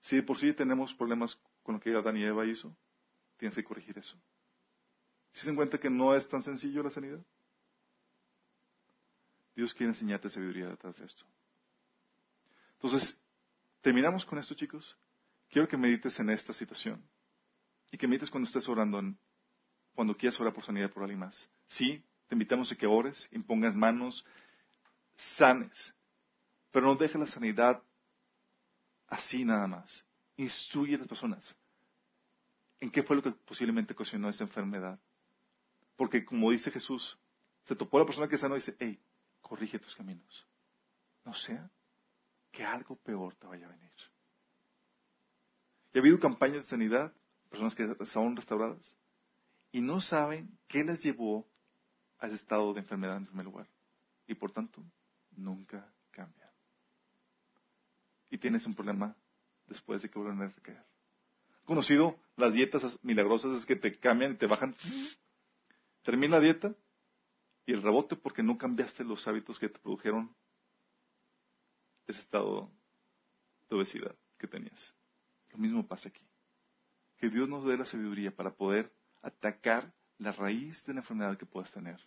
Si de por sí tenemos problemas con lo que Adán y Eva hizo, tienes que corregir eso. ¿Si se encuentra que no es tan sencillo la sanidad? Dios quiere enseñarte sabiduría detrás de esto. Entonces, terminamos con esto, chicos. Quiero que medites en esta situación. Y que medites cuando estés orando, cuando quieras orar por sanidad por alguien más. Sí, te invitamos a que ores, impongas manos, sanes, pero no deje la sanidad así nada más. Instruye a las personas. ¿En qué fue lo que posiblemente ocasionó esta enfermedad? Porque como dice Jesús, se topó la persona que sanó y dice, hey, corrige tus caminos. No sea que algo peor te vaya a venir. Y ha habido campañas de sanidad, personas que estaban restauradas, y no saben qué les llevó a ese estado de enfermedad en primer lugar. Y por tanto, nunca. Y tienes un problema después de que vuelvan a recaer. Conocido las dietas milagrosas es que te cambian y te bajan. Termina la dieta y el rebote porque no cambiaste los hábitos que te produjeron ese estado de obesidad que tenías. Lo mismo pasa aquí. Que Dios nos dé la sabiduría para poder atacar la raíz de la enfermedad que puedas tener.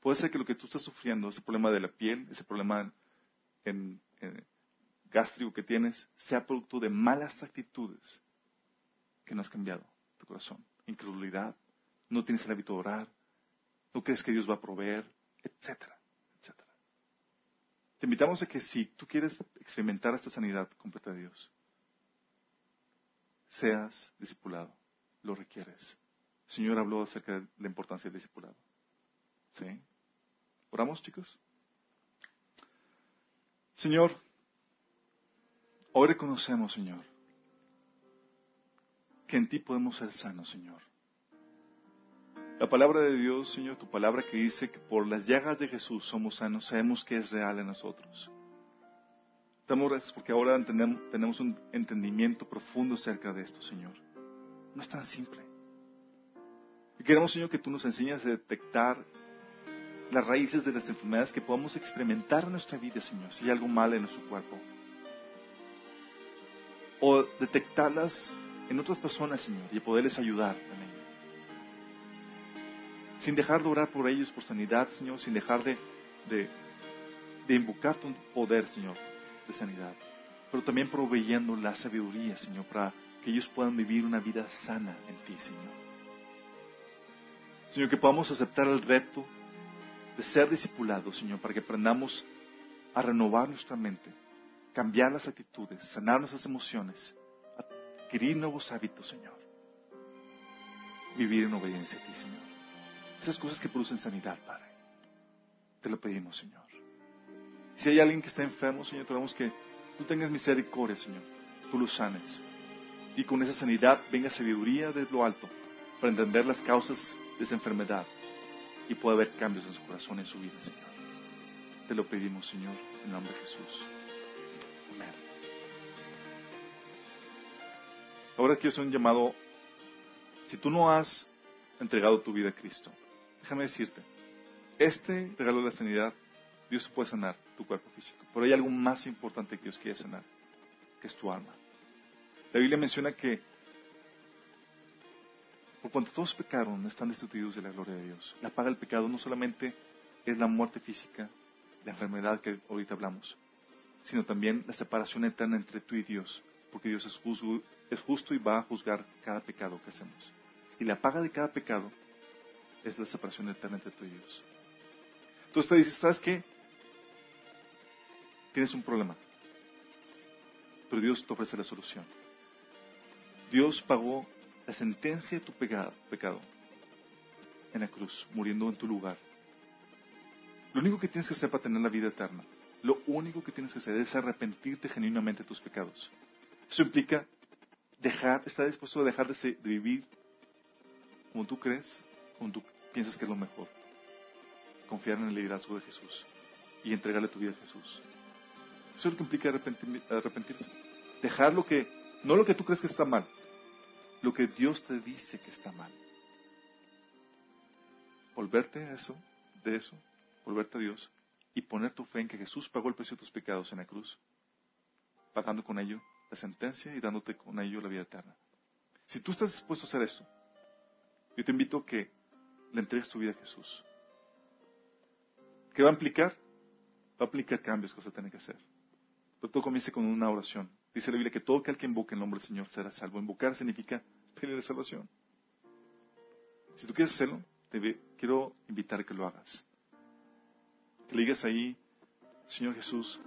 Puede ser que lo que tú estás sufriendo, ese problema de la piel, ese problema en, gástrico que tienes, sea producto de malas actitudes que no has cambiado tu corazón. Incredulidad, no tienes el hábito de orar, no crees que Dios va a proveer, etcétera, etcétera. Te invitamos a que si tú quieres experimentar esta sanidad completa de Dios, seas discipulado, lo requieres. El Señor habló acerca de la importancia del discipulado. ¿Sí? ¿Oramos, chicos? Señor, hoy reconocemos, Señor, que en ti podemos ser sanos, Señor. La palabra de Dios, Señor, tu palabra que dice que por las llagas de Jesús somos sanos, sabemos que es real en nosotros. Damos gracias porque ahora tenemos un entendimiento profundo acerca de esto, Señor. No es tan simple. Y queremos, Señor, que tú nos enseñes a detectar las raíces de las enfermedades que podamos experimentar en nuestra vida, Señor, si hay algo mal en nuestro cuerpo. O detectarlas en otras personas, Señor, y poderles ayudar también. Sin dejar de orar por ellos, por sanidad, Señor, sin dejar de, invocar tu poder, Señor, de sanidad. Pero también proveyendo la sabiduría, Señor, para que ellos puedan vivir una vida sana en ti, Señor. Señor, que podamos aceptar el reto de ser discipulados, Señor, para que aprendamos a renovar nuestra mente, cambiar las actitudes, sanar nuestras emociones, adquirir nuevos hábitos, Señor. Vivir en obediencia a ti, Señor. Esas cosas que producen sanidad, Padre. Te lo pedimos, Señor. Si hay alguien que está enfermo, Señor, tenemos que tú tengas misericordia, Señor. Tú lo sanes. Y con esa sanidad venga sabiduría de lo alto para entender las causas de esa enfermedad y pueda haber cambios en su corazón y en su vida, Señor. Te lo pedimos, Señor, en nombre de Jesús. Ahora quiero hacer un llamado. Si tú no has entregado tu vida a Cristo, déjame decirte, este regalo de la sanidad, Dios puede sanar tu cuerpo físico. Pero hay algo más importante que Dios quiere sanar, que es tu alma. La Biblia menciona que por cuanto todos pecaron, están destituidos de la gloria de Dios. La paga del pecado no solamente es la muerte física, la enfermedad que ahorita hablamos, sino también la separación eterna entre tú y Dios, porque Dios es, es justo y va a juzgar cada pecado que hacemos. Y la paga de cada pecado es la separación eterna entre tú y Dios. Entonces te dices, ¿sabes qué? Tienes un problema, pero Dios te ofrece la solución. Dios pagó la sentencia de tu pecado, pecado en la cruz, muriendo en tu lugar. Lo único que tienes que hacer para tener la vida eterna, lo único que tienes que hacer es arrepentirte genuinamente de tus pecados. Eso implica dejar, estar dispuesto a dejar de, vivir como tú crees, como tú piensas que es lo mejor. Confiar en el liderazgo de Jesús y entregarle tu vida a Jesús. Eso es lo que implica arrepentirse. Dejar lo que, no lo que tú crees que está mal, lo que Dios te dice que está mal. Volverte a eso, de eso, volverte a Dios y poner tu fe en que Jesús pagó el precio de tus pecados en la cruz, pagando con ello la sentencia y dándote con ello la vida eterna. Si tú estás dispuesto a hacer esto, yo te invito a que le entregues tu vida a Jesús. ¿Qué va a implicar? Va a implicar cambios que vas a tener que hacer. Pero todo comienza con una oración. Dice la Biblia que todo aquel que invoque el nombre del Señor será salvo. Invocar significa pedir salvación. Si tú quieres hacerlo, te quiero invitar a que lo hagas. Que digas ahí, Señor Jesús,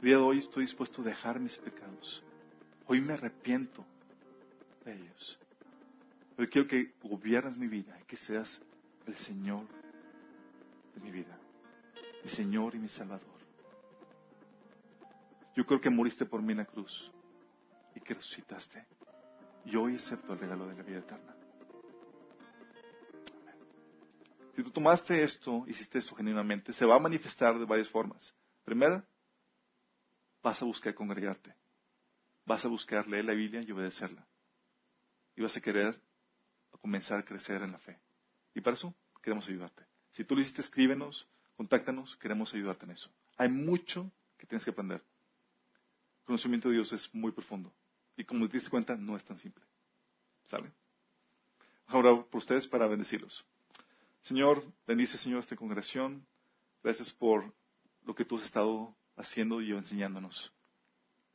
el día de hoy estoy dispuesto a dejar mis pecados. Hoy me arrepiento de ellos. Pero quiero que gobiernes mi vida que seas el Señor de mi vida, mi Señor y mi Salvador. Yo creo que moriste por mí en la cruz y que resucitaste. Y hoy acepto el regalo de la vida eterna. Si tú tomaste esto, hiciste esto genuinamente, se va a manifestar de varias formas. Primera, vas a buscar congregarte. Vas a buscar leer la Biblia y obedecerla. Y vas a querer comenzar a crecer en la fe. Y para eso queremos ayudarte. Si tú lo hiciste, escríbenos, contáctanos, queremos ayudarte en eso. Hay mucho que tienes que aprender. El conocimiento de Dios es muy profundo. Y como te diste cuenta, no es tan simple. ¿Sale? Ahora por ustedes para bendecirlos. Señor, bendice, Señor, esta congregación. Gracias por lo que tú has estado haciendo y enseñándonos.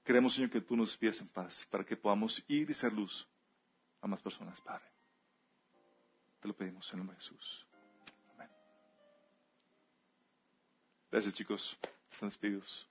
Queremos, Señor, que tú nos despidas en paz para que podamos ir y ser luz a más personas, Padre. Te lo pedimos en el nombre de Jesús. Amén. Gracias, chicos. Están despedidos.